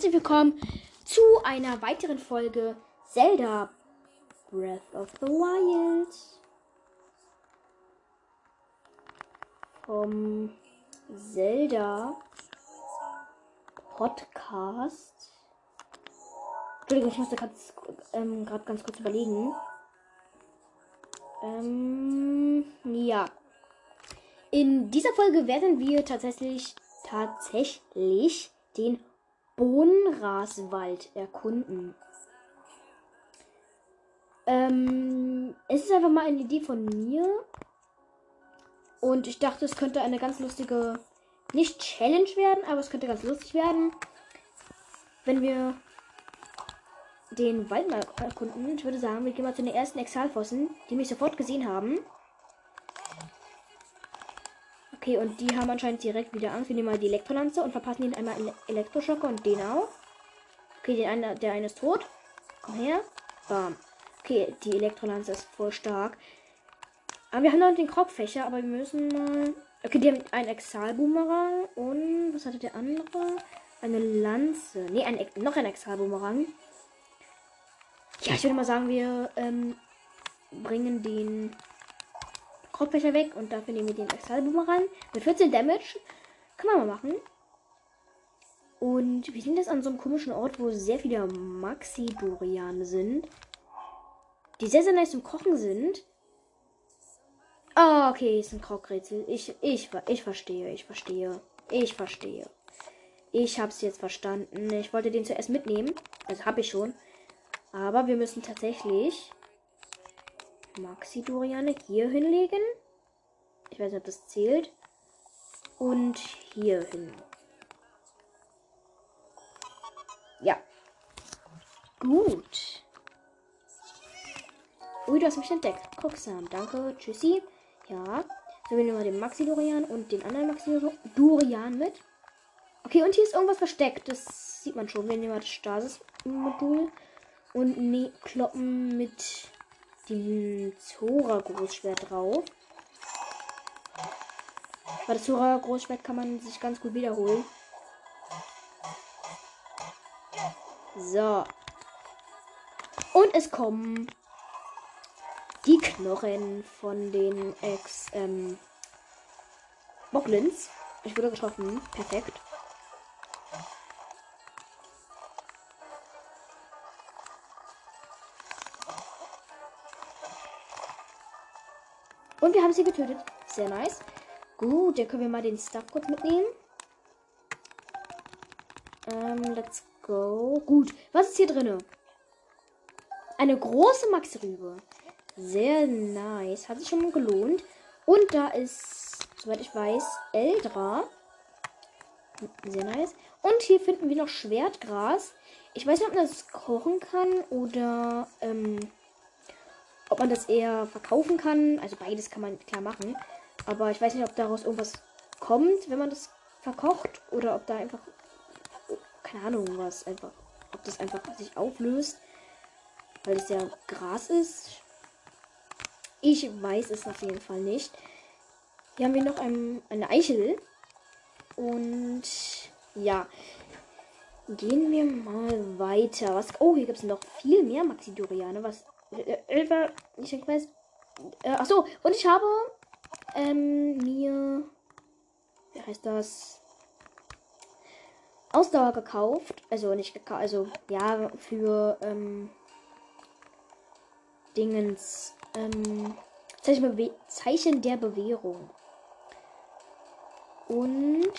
Herzlich willkommen zu einer weiteren Folge Zelda Breath of the Wild vom Zelda Podcast. Entschuldigung, ich musste gerade ähm, ganz kurz überlegen. Ähm, ja. In dieser Folge werden wir tatsächlich tatsächlich den Bohnenraswald erkunden. Ähm, es ist einfach mal eine Idee von mir. Und ich dachte, es könnte eine ganz lustige, nicht Challenge werden, aber es könnte ganz lustig werden, wenn wir den Wald mal erkunden. Ich würde sagen, wir gehen mal zu den ersten Exalfossen, die mich sofort gesehen haben. Okay, und die haben anscheinend direkt wieder Angst. Wir nehmen mal die Elektrolanze und verpassen ihnen einmal Ele Elektroschocker und den auch. Okay, den eine, der eine ist tot. Komm her. Bam. Okay, die Elektrolanze ist voll stark. Aber wir haben noch den Kropffächer, aber wir müssen mal. Okay, die haben einen Exalboomerang und was hatte der andere? Eine Lanze. Ne, ein, noch ein Exalboomerang. Ja, ich würde mal sagen, wir ähm, bringen den Kropfbecher weg und dafür nehmen wir den Exalboomerang mit 14 Damage. Können wir mal machen. Und wir sind jetzt an so einem komischen Ort, wo sehr viele Maxi-Doriane sind. Die sehr, sehr nice zum Kochen sind. Ah, oh, okay, ist ein Krogrätsel. Ich, ich, ich verstehe, ich verstehe. Ich verstehe. Ich hab's jetzt verstanden. Ich wollte den zuerst mitnehmen. Also habe ich schon. Aber wir müssen tatsächlich Maxi-Doriane hier hinlegen. Ich weiß nicht, ob das zählt. Und hier hin. Ja. Gut. Ui, du hast mich entdeckt. Gucksam. Danke. Tschüssi. Ja. So, wir nehmen mal den Maxi-Dorian und den anderen Maxi-Dorian mit. Okay, und hier ist irgendwas versteckt. Das sieht man schon. Wir nehmen mal das Stasis-Modul und ne kloppen mit dem Zora-Großschwert drauf. Bei das Zora-Großschwert kann man sich ganz gut wiederholen. So. Und es kommen die Knochen von den Ex ähm, Boglins. Ich wurde getroffen. Perfekt. Und wir haben sie getötet. Sehr nice. Gut, dann können wir mal den Stuff kurz mitnehmen. Ähm, let's go. Gut, was ist hier drin? Eine große Max-Rübe. Sehr nice. Hat sich schon mal gelohnt. Und da ist, soweit ich weiß, Eldra. Sehr nice. Und hier finden wir noch Schwertgras. Ich weiß nicht, ob man das kochen kann oder ähm, ob man das eher verkaufen kann. Also beides kann man klar machen. Aber ich weiß nicht, ob daraus irgendwas kommt, wenn man das verkocht. Oder ob da einfach. Keine Ahnung, was einfach. Ob das einfach sich auflöst. Weil es ja Gras ist. Ich weiß es auf jeden Fall nicht. Hier haben wir noch ein, eine Eichel. Und ja. Gehen wir mal weiter. Was, oh, hier gibt es noch viel mehr Maxi-Doriane. Was Elfer, ich weiß. Äh, achso, und ich habe ähm, mir. Wie heißt das? Ausdauer gekauft. Also nicht gekauft, also ja, für ähm, Dingens. Ähm, Zeichen, Zeichen der Bewährung. Und.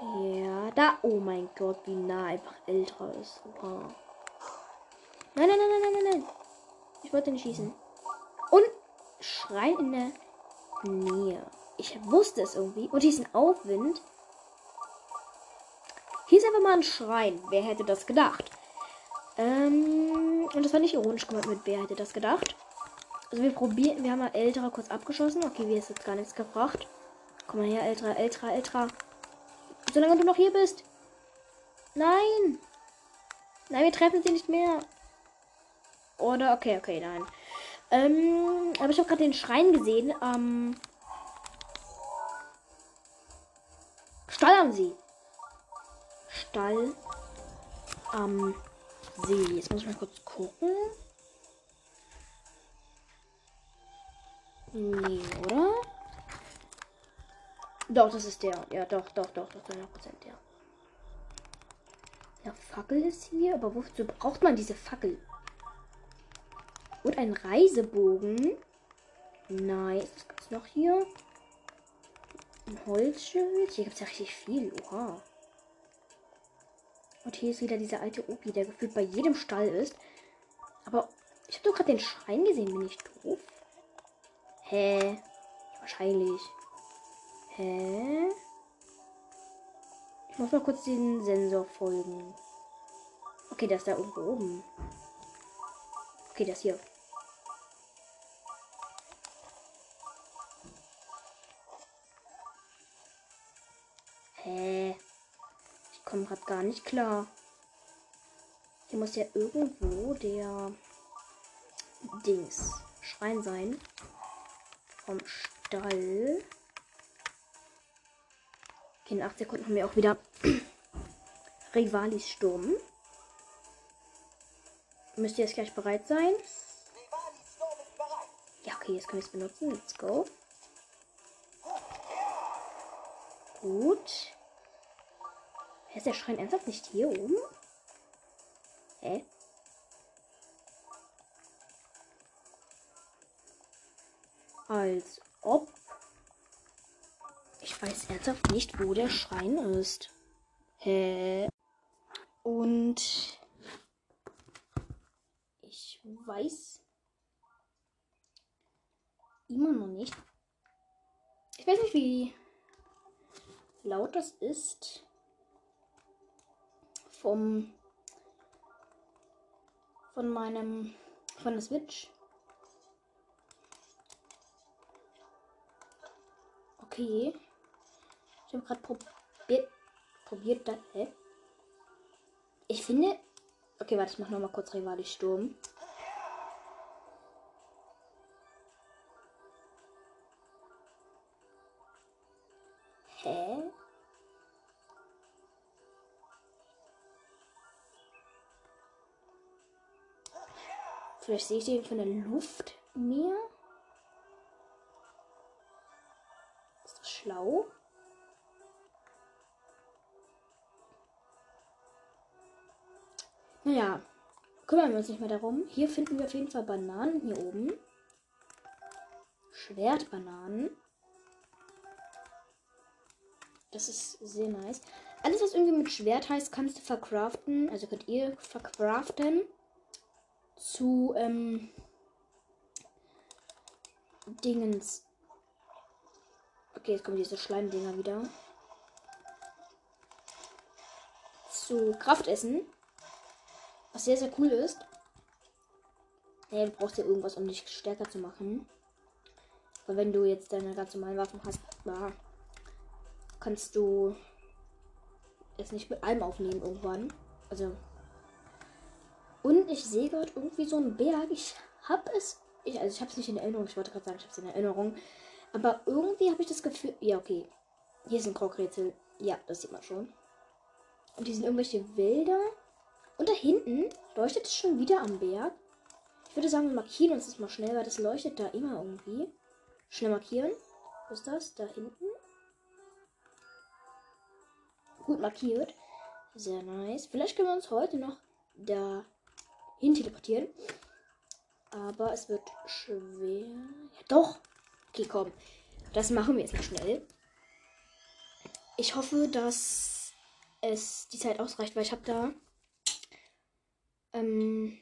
Ja, da. Oh mein Gott, wie nah einfach älter ist. Wow. Nein, nein, nein, nein, nein, nein. Ich wollte nicht schießen. Und Schrein in der Nähe. Ich wusste es irgendwie. Und hier ist ein Aufwind. Hier ist einfach mal ein Schrein. Wer hätte das gedacht? Ähm, und das war nicht ironisch gemeint mit wer hätte das gedacht. Also wir probieren, wir haben mal Älterer kurz abgeschossen. Okay, wir ist jetzt gar nichts gebracht. Komm mal her, Älterer, Älterer, Älterer. Solange du noch hier bist. Nein. Nein, wir treffen sie nicht mehr. Oder, okay, okay, nein. Ähm, aber ich habe gerade den Schrein gesehen. Ähm, Steuern Sie. Stall am See. Jetzt muss ich mal kurz gucken. Nee, oder? Doch, das ist der. Ja, doch, doch, doch, doch, 100% der. Ja, Fackel ist hier, aber wozu braucht man diese Fackel? Und ein Reisebogen. Nice. Was gibt's noch hier? Ein Holzschild. Hier gibt es ja richtig viel. Oha. Und hier ist wieder dieser alte Opi, der gefühlt bei jedem Stall ist. Aber ich habe doch gerade den Schrein gesehen. Bin ich doof? Hä? Wahrscheinlich. Hä? Ich muss mal kurz den Sensor folgen. Okay, das ist da irgendwo oben. Okay, das hier. Hä? Ich komme gerade gar nicht klar. Hier muss ja irgendwo der Dings Schrein sein. Vom Stall. Okay, in 8 Sekunden haben wir auch wieder Rivalis Sturm. Müsst ihr jetzt gleich bereit sein? Ja, okay, jetzt können wir es benutzen. Let's go. Gut. Ist der Schrein ernsthaft nicht hier oben? Hä? Als ob. Ich weiß ernsthaft nicht, wo der Schrein ist. Hä? Und weiß immer noch nicht. Ich weiß nicht, wie laut das ist vom von meinem von der Switch. Okay. Ich habe gerade probiert probiert das. Hä? Ich finde. Okay, warte, ich mach noch mal kurz Rivali Sturm. Vielleicht sehe ich den von der Luft mehr. Ist das schlau? Naja, kümmern wir uns nicht mehr darum. Hier finden wir auf jeden Fall Bananen hier oben. Schwertbananen. Das ist sehr nice. Alles, was irgendwie mit Schwert heißt, kannst du verkraften. Also könnt ihr verkraften. Zu, ähm, Dingens. Okay, jetzt kommen diese Schleimdinger wieder. Zu Kraftessen. Was sehr, sehr cool ist. Hey, du brauchst ja irgendwas, um dich stärker zu machen. Weil wenn du jetzt deine ganz normalen Waffen hast, na, kannst du es nicht mit allem aufnehmen irgendwann. Also. Und ich sehe gerade irgendwie so einen Berg. Ich habe es. Ich, also ich habe es nicht in Erinnerung. Ich wollte gerade sagen, ich habe es in Erinnerung. Aber irgendwie habe ich das Gefühl. Ja, okay. Hier ist ein Krogrätsel. Ja, das sieht man schon. Und hier sind irgendwelche Wälder. Und da hinten leuchtet es schon wieder am Berg. Ich würde sagen, wir markieren uns das mal schnell, weil das leuchtet da immer irgendwie. Schnell markieren. Wo ist das? Da hinten. Gut markiert. Sehr nice. Vielleicht können wir uns heute noch dahin teleportieren. Aber es wird schwer. Ja, doch. Okay, komm. Das machen wir jetzt mal schnell. Ich hoffe, dass es die Zeit ausreicht, weil ich habe da ähm,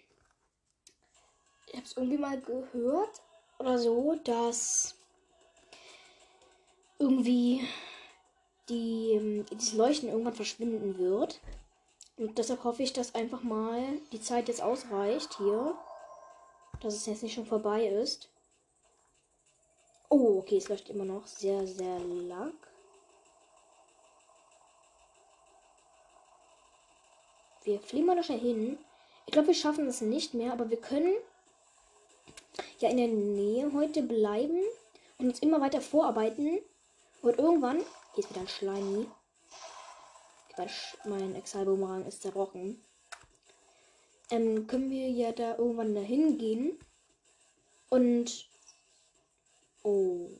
ich habe es irgendwie mal gehört oder so, dass irgendwie die, ähm, dieses Leuchten irgendwann verschwinden wird. Und deshalb hoffe ich, dass einfach mal die Zeit jetzt ausreicht hier. Dass es jetzt nicht schon vorbei ist. Oh, okay, es leuchtet immer noch sehr, sehr lang. Wir fliegen mal noch schnell hin. Ich glaube, wir schaffen das nicht mehr, aber wir können ja in der Nähe heute bleiben und uns immer weiter vorarbeiten. Und irgendwann. Hier ist wieder ein Schleimi. Mein, mein Exile-Boomerang ist zerbrochen. Ähm, können wir ja da irgendwann dahin gehen. Und. Oh.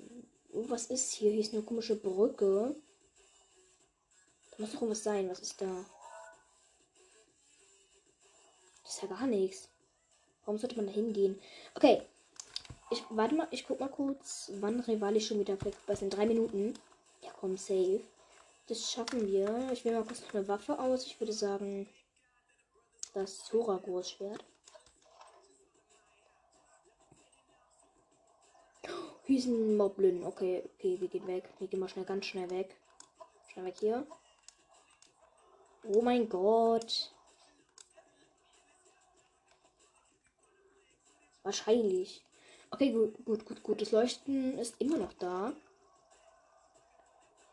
Was ist hier? Hier ist eine komische Brücke. Da muss doch irgendwas sein. Was ist da? Das ist ja gar nichts. Warum sollte man da hingehen? Okay. Ich warte mal, ich guck mal kurz, wann Rivali schon wieder verfügbar ist. In drei Minuten. Ja, komm, safe. Das schaffen wir. Ich wähle mal kurz noch eine Waffe aus. Ich würde sagen, das Zora Großschwert. Hier ist ein Moblin. Okay, okay, wir gehen weg. Wir gehen mal schnell, ganz schnell weg. Schnell weg hier. Oh mein Gott. Wahrscheinlich. Okay, gut, gut, gut, gut. Das Leuchten ist immer noch da.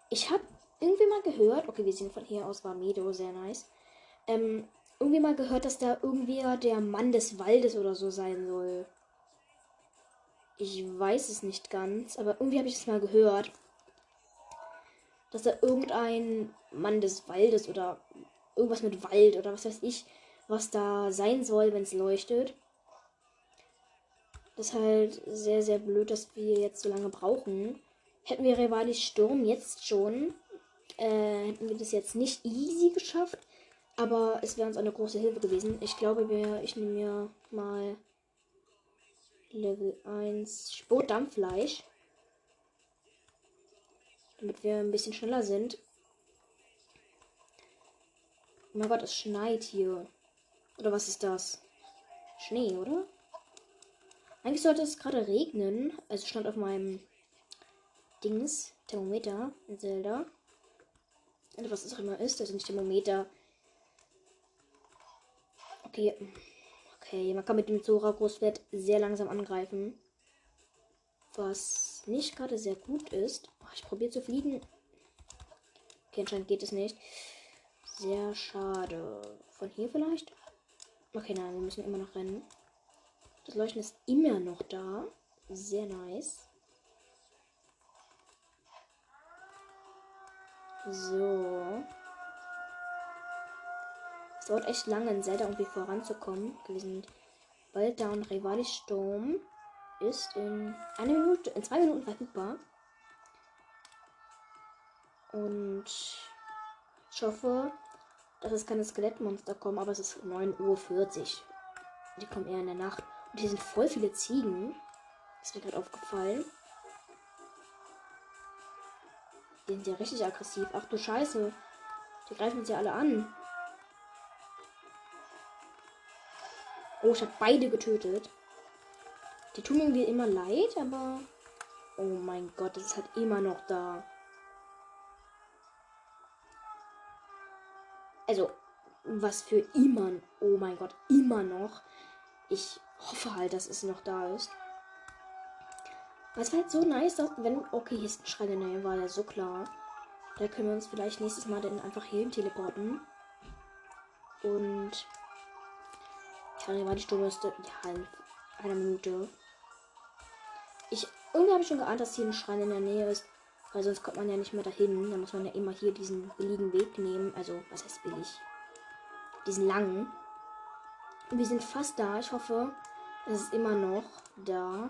Ich habe irgendwie mal gehört, okay, wir sehen von hier aus war Medo, sehr nice. Ähm, irgendwie mal gehört, dass da irgendwer der Mann des Waldes oder so sein soll. Ich weiß es nicht ganz, aber irgendwie habe ich es mal gehört. Dass da irgendein Mann des Waldes oder irgendwas mit Wald oder was weiß ich, was da sein soll, wenn es leuchtet. Das ist halt sehr, sehr blöd, dass wir jetzt so lange brauchen. Hätten wir Rivalis Sturm jetzt schon, äh, hätten wir das jetzt nicht easy geschafft. Aber es wäre uns eine große Hilfe gewesen. Ich glaube, wir, ich nehme mir mal Level 1 Spotdampffleisch. Damit wir ein bisschen schneller sind. Oh mein Gott, es schneit hier. Oder was ist das? Schnee, oder? Eigentlich sollte es gerade regnen. Also stand auf meinem Dings, Thermometer in Zelda. Und was es auch immer ist, also nicht Thermometer. Okay. Okay, man kann mit dem Zora Großwert sehr langsam angreifen. Was nicht gerade sehr gut ist. Oh, ich probiere zu fliegen. Okay, anscheinend geht es nicht. Sehr schade. Von hier vielleicht? Okay, nein, wir müssen immer noch rennen. Das Leuchten ist immer noch da. Sehr nice. So. Es dauert echt lange in Zelda irgendwie voranzukommen. Wir sind bald da und Rivali Sturm ist in einer Minute, in zwei Minuten verfügbar. Und ich hoffe, dass es keine Skelettmonster kommen, aber es ist 9.40 Uhr. Die kommen eher in der Nacht. Und hier sind voll viele Ziegen. Ist mir gerade aufgefallen. Die sind ja richtig aggressiv. Ach du Scheiße. Die greifen uns ja alle an. Oh, ich habe beide getötet. Die tun mir irgendwie immer leid, aber. Oh mein Gott, das ist halt immer noch da. Also, was für immer. Oh mein Gott, immer noch. Ich hoffe halt, dass es noch da ist. Was wäre halt so nice, wenn. Okay, hier ist ein Schrein in der Nähe, war ja so klar. Da können wir uns vielleicht nächstes Mal dann einfach hierhin teleporten. Und. Ja, war die Sturmliste. Ja, in einer Minute. Ich. Irgendwie habe ich schon geahnt, dass hier ein Schrein in der Nähe ist. Weil sonst kommt man ja nicht mehr dahin. Da muss man ja immer hier diesen billigen Weg nehmen. Also, was heißt billig? Diesen langen. Wir sind fast da. Ich hoffe, es ist immer noch da.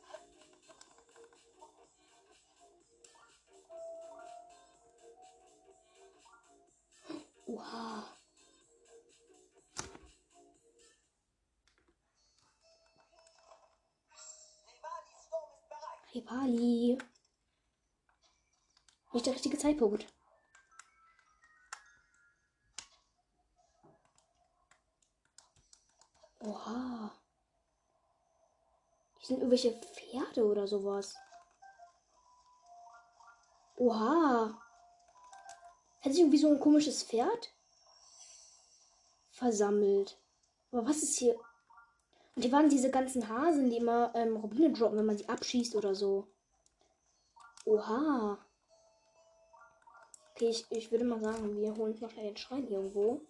Oha. Rivali. Nicht der richtige Zeitpunkt. Oha. Hier sind irgendwelche Pferde oder sowas. Oha. Hat sich irgendwie so ein komisches Pferd versammelt. Aber was ist hier? Und die waren diese ganzen Hasen, die immer ähm, Rubine droppen, wenn man sie abschießt oder so. Oha. Okay, ich, ich würde mal sagen, wir holen uns noch schnell den Schrein hier irgendwo.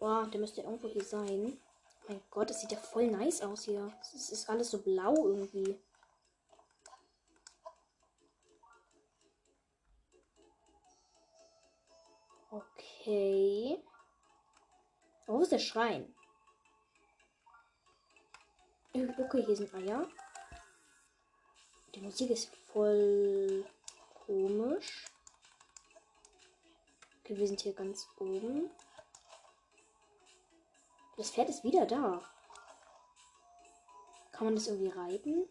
Oh, der müsste irgendwo hier sein. Mein Gott, das sieht ja voll nice aus hier. Es ist alles so blau irgendwie. Okay. Wo ist der Schrein? Okay, hier sind Eier. Die Musik ist voll komisch. Okay, wir sind hier ganz oben. Das Pferd ist wieder da. Kann man das irgendwie reiten?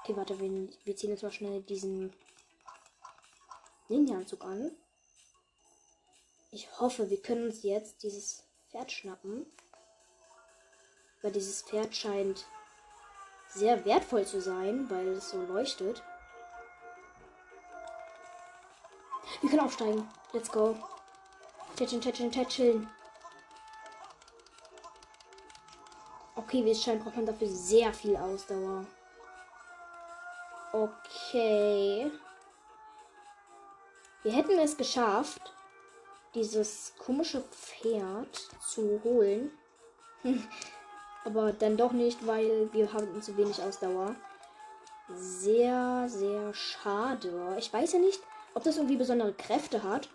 Okay, warte, wir, wir ziehen jetzt mal schnell diesen Ninja-Anzug an. Ich hoffe, wir können uns jetzt dieses Pferd schnappen. Weil dieses Pferd scheint sehr wertvoll zu sein, weil es so leuchtet. Wir können aufsteigen. Let's go. Tätscheln, tätscheln, tätscheln. Okay, wie es scheint, braucht man dafür sehr viel Ausdauer. Okay. Wir hätten es geschafft, dieses komische Pferd zu holen. Aber dann doch nicht, weil wir haben zu wenig Ausdauer. Sehr, sehr schade. Ich weiß ja nicht, ob das irgendwie besondere Kräfte hat.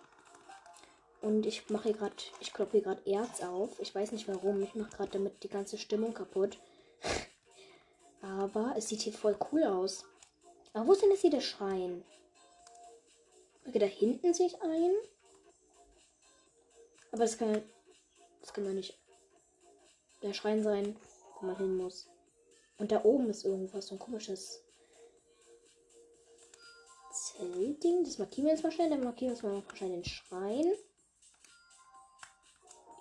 Und ich mache hier gerade, ich kloppe hier gerade Erz auf. Ich weiß nicht warum. Ich mache gerade damit die ganze Stimmung kaputt. Aber es sieht hier voll cool aus. Aber wo ist denn jetzt hier der Schrein? Okay, da hinten sehe ich einen. Aber das kann, das kann doch nicht der Schrein sein, wo man hin muss. Und da oben ist irgendwas, so ein komisches Zeltding. Das markieren wir jetzt mal schnell. Dann markieren wir jetzt mal schnell den Schrein.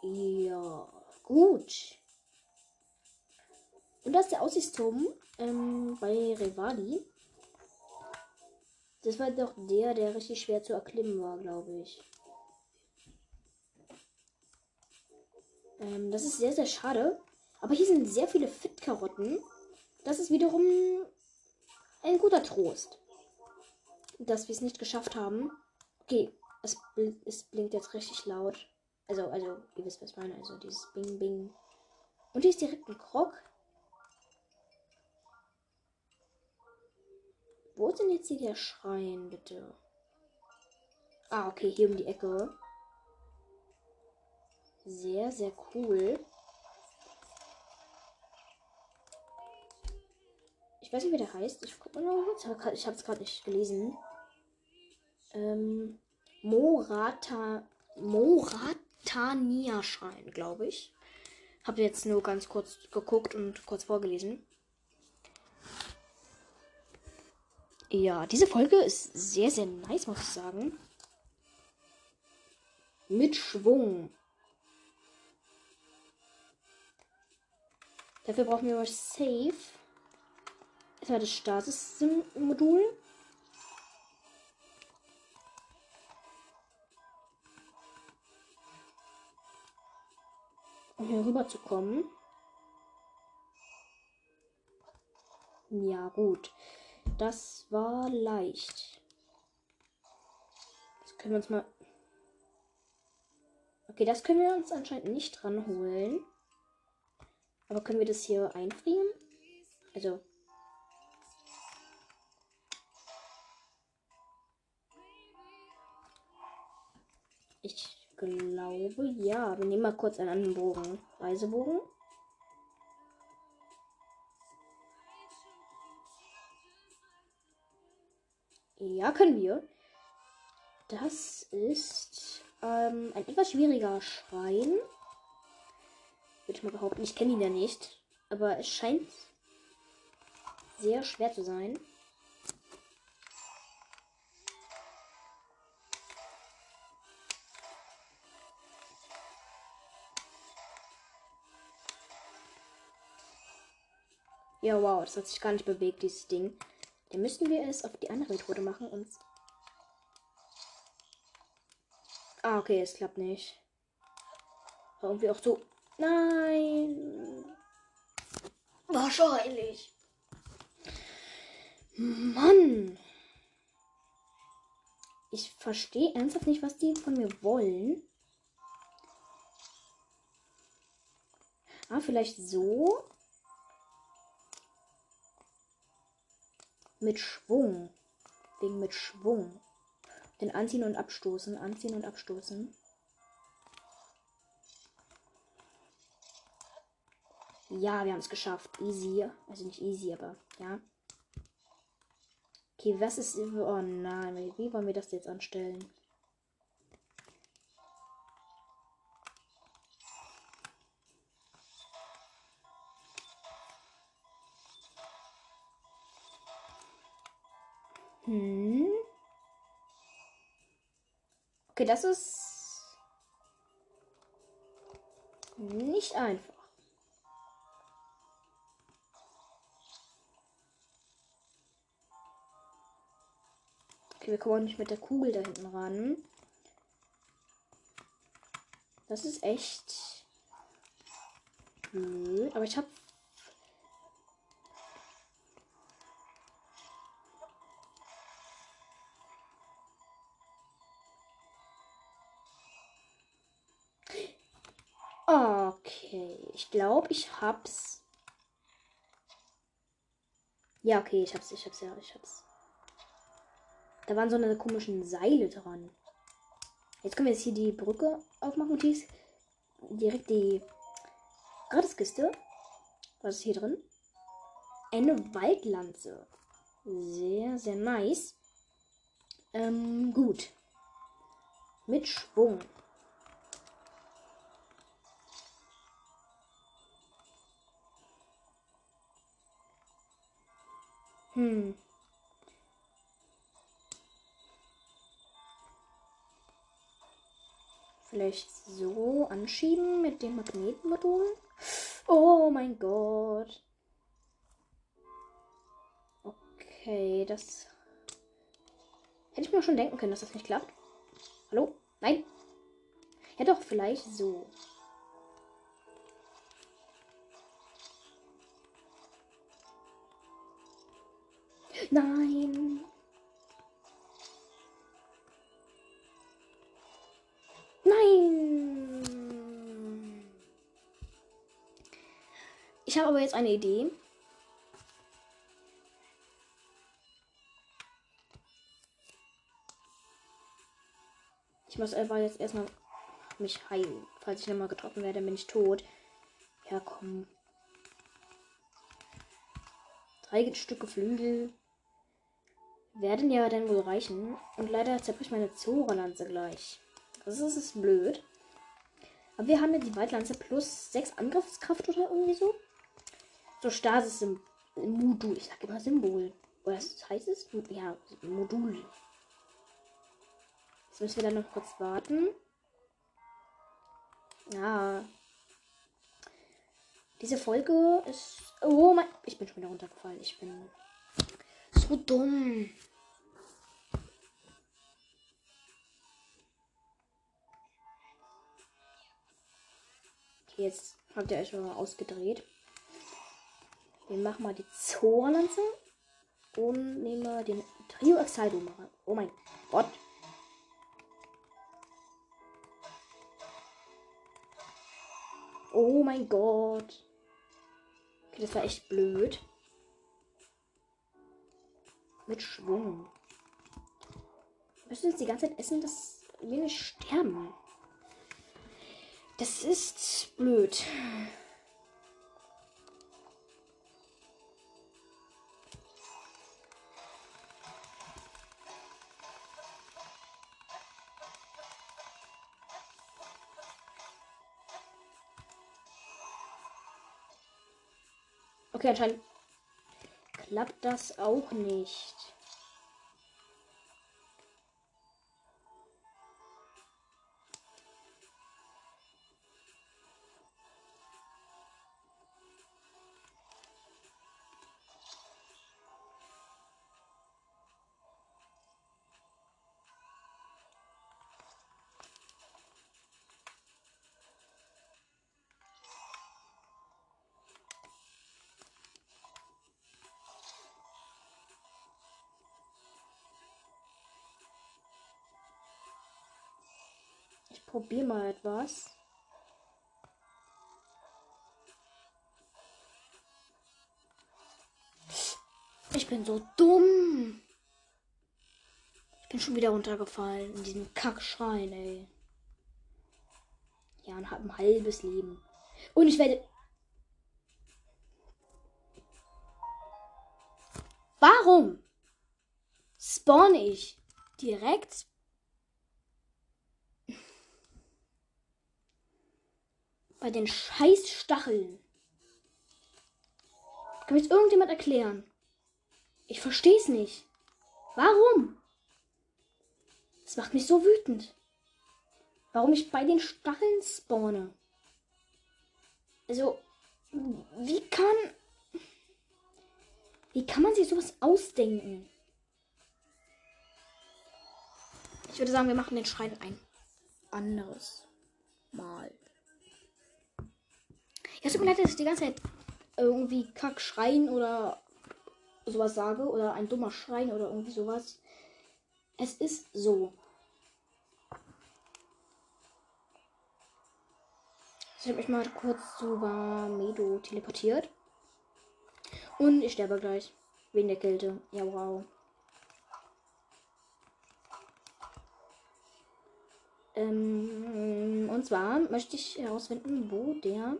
Ja, gut. Und das ist der Aussichtsturm ähm, bei Revali. Das war doch der, der richtig schwer zu erklimmen war, glaube ich. Ähm, das ist sehr, sehr schade. Aber hier sind sehr viele Fit-Karotten. Das ist wiederum ein guter Trost. Dass wir es nicht geschafft haben. Okay, es, bl es blinkt jetzt richtig laut. Also, also, ihr wisst, was ich meine. Also dieses Bing Bing. Und hier ist direkt ein Krog. Wo ist denn jetzt hier der Schrein, bitte? Ah, okay, hier um die Ecke. Sehr, sehr cool. Ich weiß nicht, wie der heißt. Ich guck mal noch kurz. Ich habe es gerade nicht gelesen. Ähm, Morata. Morat Tania-Schrein, glaube ich. Habe jetzt nur ganz kurz geguckt und kurz vorgelesen. Ja, diese Folge ist sehr, sehr nice, muss ich sagen. Mit Schwung. Dafür brauchen wir was Safe. Erstmal das Stasis-Modul. um hier rüber zu kommen. Ja, gut. Das war leicht. Das können wir uns mal. Okay, das können wir uns anscheinend nicht dran holen. Aber können wir das hier einfrieren? Also. Ich glaube, ja. Wir nehmen mal kurz einen anderen Bogen. Reisebogen. Ja, können wir. Das ist ähm, ein etwas schwieriger Schrein. Würde ich mal behaupten. Ich kenne ihn ja nicht. Aber es scheint sehr schwer zu sein. Ja, wow, das hat sich gar nicht bewegt, dieses Ding. Dann müssten wir es auf die andere Methode machen und. Ah, okay, es klappt nicht. War irgendwie auch so Nein. Wahrscheinlich. Mann. Ich verstehe ernsthaft nicht, was die von mir wollen. Ah, vielleicht so. Mit Schwung. Wegen mit Schwung. Den anziehen und abstoßen, anziehen und abstoßen. Ja, wir haben es geschafft. Easy. Also nicht easy, aber ja. Okay, was ist. Oh nein, wie wollen wir das jetzt anstellen? Hm. Okay, das ist nicht einfach. Okay, wir kommen auch nicht mit der Kugel da hinten ran. Das ist echt blöd. Aber ich habe Okay, ich glaube, ich hab's. Ja, okay, ich hab's, ich hab's, ja, ich hab's. Da waren so eine komischen Seile dran. Jetzt können wir jetzt hier die Brücke aufmachen und hier direkt die Gratiskiste. Was ist hier drin? Eine Waldlanze. Sehr, sehr nice. Ähm, gut. Mit Schwung. Hm. Vielleicht so anschieben mit dem Magnetmodul. Oh mein Gott. Okay, das hätte ich mir schon denken können, dass das nicht klappt. Hallo? Nein. Ja doch, vielleicht so. Nein. Ich habe aber jetzt eine Idee. Ich muss aber jetzt erstmal mich heilen. Falls ich nochmal getroffen werde, bin ich tot. Ja, komm. Drei Stücke Flügel werden ja dann wohl reichen. Und leider zerbricht meine Zora-Lanze gleich. Das ist, ist blöd. Aber wir haben ja die Waldlanze plus 6 Angriffskraft oder irgendwie so. So Stasis im Modul. Ich sag immer Symbol. Oder was heißt es? Ja, Modul. Jetzt müssen wir dann noch kurz warten. Ja. Diese Folge ist. Oh mein. Ich bin schon wieder runtergefallen. Ich bin so dumm. Okay, jetzt habt ihr euch mal ausgedreht. Wir machen mal die Zorlanze und nehmen wir den Trio Exaldo. Oh mein Gott. Oh mein Gott. Okay, das war echt blöd mit Schwung. Wir müssen jetzt die ganze Zeit essen, dass wir nicht sterben. Das ist blöd. Okay, anscheinend klappt das auch nicht. Probiere mal etwas. Ich bin so dumm. Ich bin schon wieder runtergefallen in diesem Kackschrein, ey. Ja, und hab ein halbes Leben. Und ich werde. Warum spawn ich direkt bei den scheiß Stacheln? Kann mir jetzt irgendjemand erklären? Ich verstehe es nicht. Warum? Das macht mich so wütend. Warum ich bei den Stacheln spawne. Also, wie kann. Wie kann man sich sowas ausdenken? Ich würde sagen, wir machen den Schrein ein anderes Mal. Es tut mir leid, dass ich die ganze Zeit irgendwie Kack schreien oder sowas sage oder ein dummer Schrein oder irgendwie sowas. Es ist so. Ich habe mich mal kurz zu Medo teleportiert. Und ich sterbe gleich. Wegen der Kälte. Ja, wow. Ähm, und zwar möchte ich herausfinden, wo der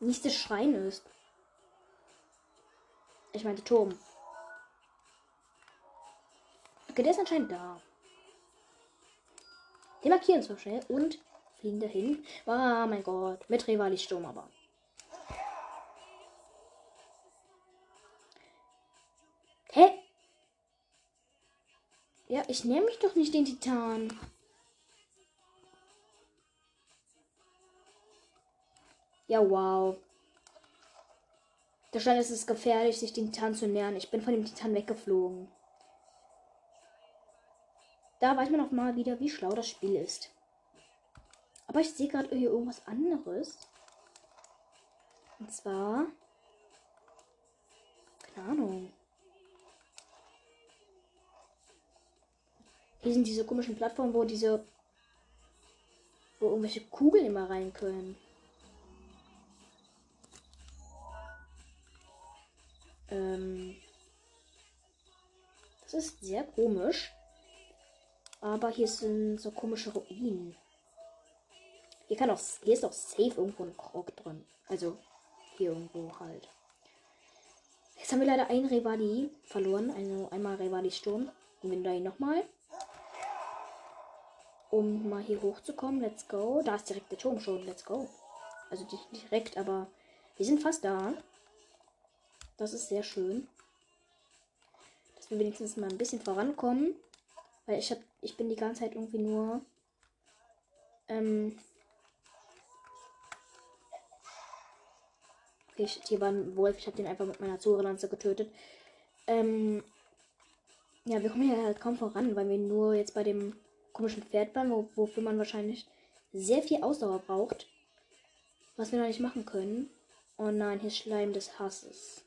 nächste Schrein ist. Ich meinte Turm. Okay, der ist anscheinend da. Den markieren wir schnell und fliegen dahin. Oh mein Gott. Mit Rivali Sturm aber. Hä? Ja, ich nehme mich doch nicht den Titan. Ja, wow. Da stand, es gefährlich, sich dem Titan zu nähern. Ich bin von dem Titan weggeflogen. Da weiß man auch mal wieder, wie schlau das Spiel ist. Aber ich sehe gerade hier irgendwas anderes. Und zwar. Keine Ahnung. Hier sind diese komischen Plattformen, wo diese. wo irgendwelche Kugeln immer rein können. Ähm, das ist sehr komisch. Aber hier sind so komische Ruinen. Hier kann auch, hier ist auch safe irgendwo ein Krog drin. Also hier irgendwo halt. Jetzt haben wir leider einen Revali verloren. Also einmal Revali Sturm. Und wir da ihn nochmal. Um mal hier hochzukommen. Let's go. Da ist direkt der Turm schon. Let's go. Also nicht direkt, aber wir sind fast da. Das ist sehr schön. Dass wir wenigstens mal ein bisschen vorankommen. Weil ich hab, ich bin die ganze Zeit irgendwie nur. Ähm. Okay, ich, hier war ein Wolf. Ich habe den einfach mit meiner Zuhörerlanze getötet. Ähm. Ja, wir kommen hier halt kaum voran, weil wir nur jetzt bei dem komischen Pferd waren, wo, wofür man wahrscheinlich sehr viel Ausdauer braucht. Was wir noch nicht machen können. Oh nein, hier Schleim des Hasses.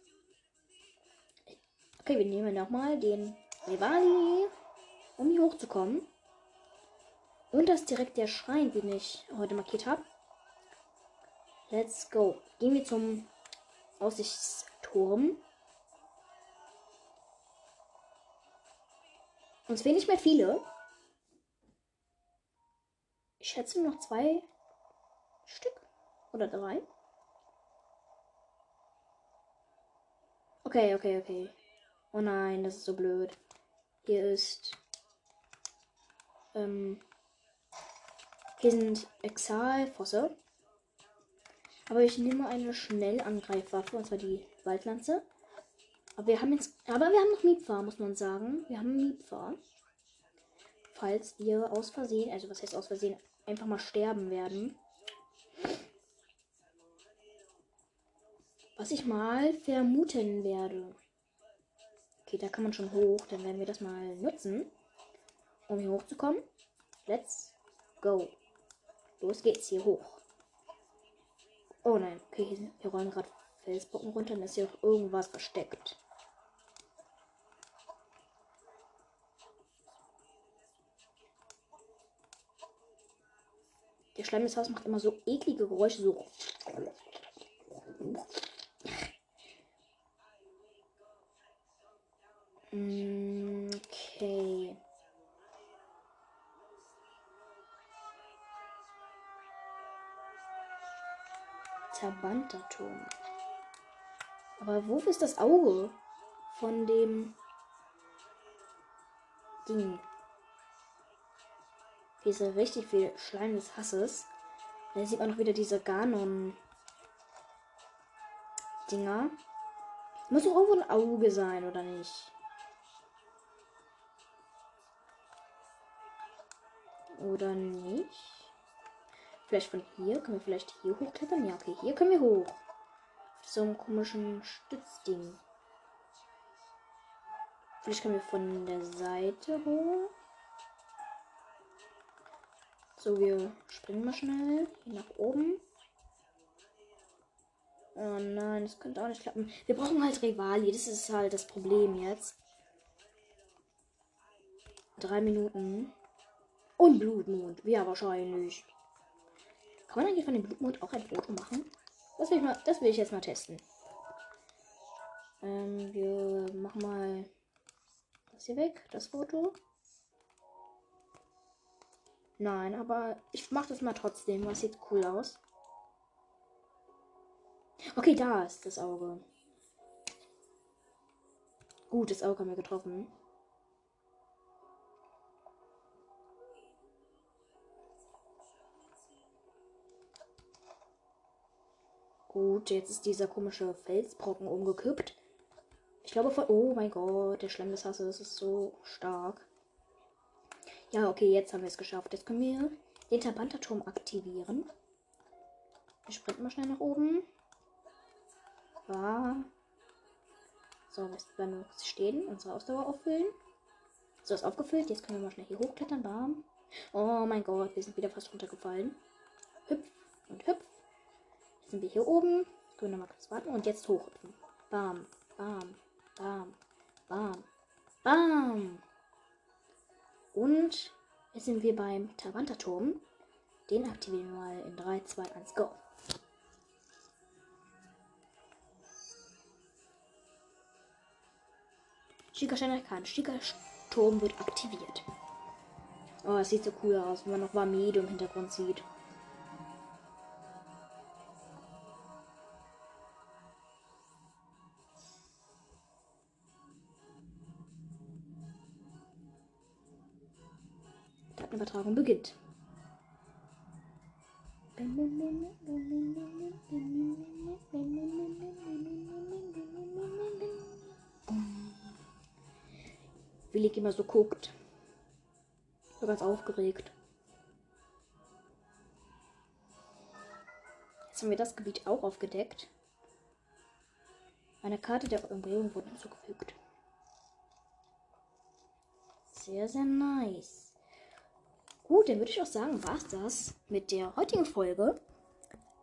Okay, wir nehmen nochmal den Rivali um hier hochzukommen. Und das ist direkt der Schrein, den ich heute markiert habe. Let's go. Gehen wir zum Aussichtsturm. Uns fehlen nicht mehr viele. Ich schätze noch zwei Stück oder drei. Okay, okay, okay. Oh nein, das ist so blöd. Hier ist ähm, hier sind Exalfosse. Aber ich nehme eine Schnellangreifwaffe, und zwar die Waldlanze. Aber wir haben jetzt. Aber wir haben noch Miepfer, muss man sagen. Wir haben Miepfer. Falls wir aus Versehen, also was heißt aus Versehen, einfach mal sterben werden. Was ich mal vermuten werde. Okay, da kann man schon hoch. Dann werden wir das mal nutzen, um hier hochzukommen. Let's go. Los geht's hier hoch. Oh nein, okay, hier, hier rollen gerade Felsbrocken runter. Dann ist hier auch irgendwas versteckt. Der Schleim des Hauses macht immer so eklige Geräusche, so. Okay. Zerbrannter Turm. Aber wofür ist das Auge von dem Ding? Hier ist ja richtig viel Schleim des Hasses. Da sieht man auch wieder diese Ganon-Dinger. Muss doch irgendwo ein Auge sein, oder nicht? Oder nicht? Vielleicht von hier? Können wir vielleicht hier hochklettern? Ja, okay, hier können wir hoch. Auf so einem komischen Stützding. Vielleicht können wir von der Seite hoch. So, wir springen mal schnell hier nach oben. Oh nein, das könnte auch nicht klappen. Wir brauchen halt Rivali. Das ist halt das Problem jetzt. Drei Minuten. Und Blutmond. Ja, wahrscheinlich. Kann man eigentlich von dem Blutmond auch ein Foto machen? Das will ich, mal, das will ich jetzt mal testen. Ähm, wir machen mal das hier weg, das Foto. Nein, aber ich mache das mal trotzdem. Was sieht cool aus? Okay, da ist das Auge. Gut, das Auge haben wir getroffen. Gut, jetzt ist dieser komische Felsbrocken umgekippt. Ich glaube von. Oh mein Gott, der Schlemm des Hasses ist so stark. Ja, okay, jetzt haben wir es geschafft. Jetzt können wir den Tabanterturm aktivieren. Wir sprinten mal schnell nach oben. War. So, wir bleiben kurz stehen, unsere Ausdauer auffüllen. So, ist aufgefüllt. Jetzt können wir mal schnell hier hochklettern. Bam. Oh mein Gott, wir sind wieder fast runtergefallen. Hüpf und hüpf sind wir hier oben. Können wir nochmal kurz warten und jetzt hochhüpfen. Bam, bam, bam, bam, bam. Und jetzt sind wir beim Tavanta-Turm. Den aktivieren wir mal in 3, 2, 1, go. Schickerstein erkannt. Schickersturm wird aktiviert. Oh, es sieht so cool aus, wenn man noch Warmede im Hintergrund sieht. Datenübertragung beginnt. Wie Lick immer so guckt. So ganz aufgeregt. Jetzt haben wir das Gebiet auch aufgedeckt. Eine Karte der Umgebung wurde hinzugefügt. Sehr, sehr nice. Gut, dann würde ich auch sagen, war es das mit der heutigen Folge.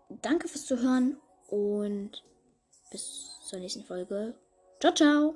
Danke fürs Zuhören und bis zur nächsten Folge. Ciao, ciao.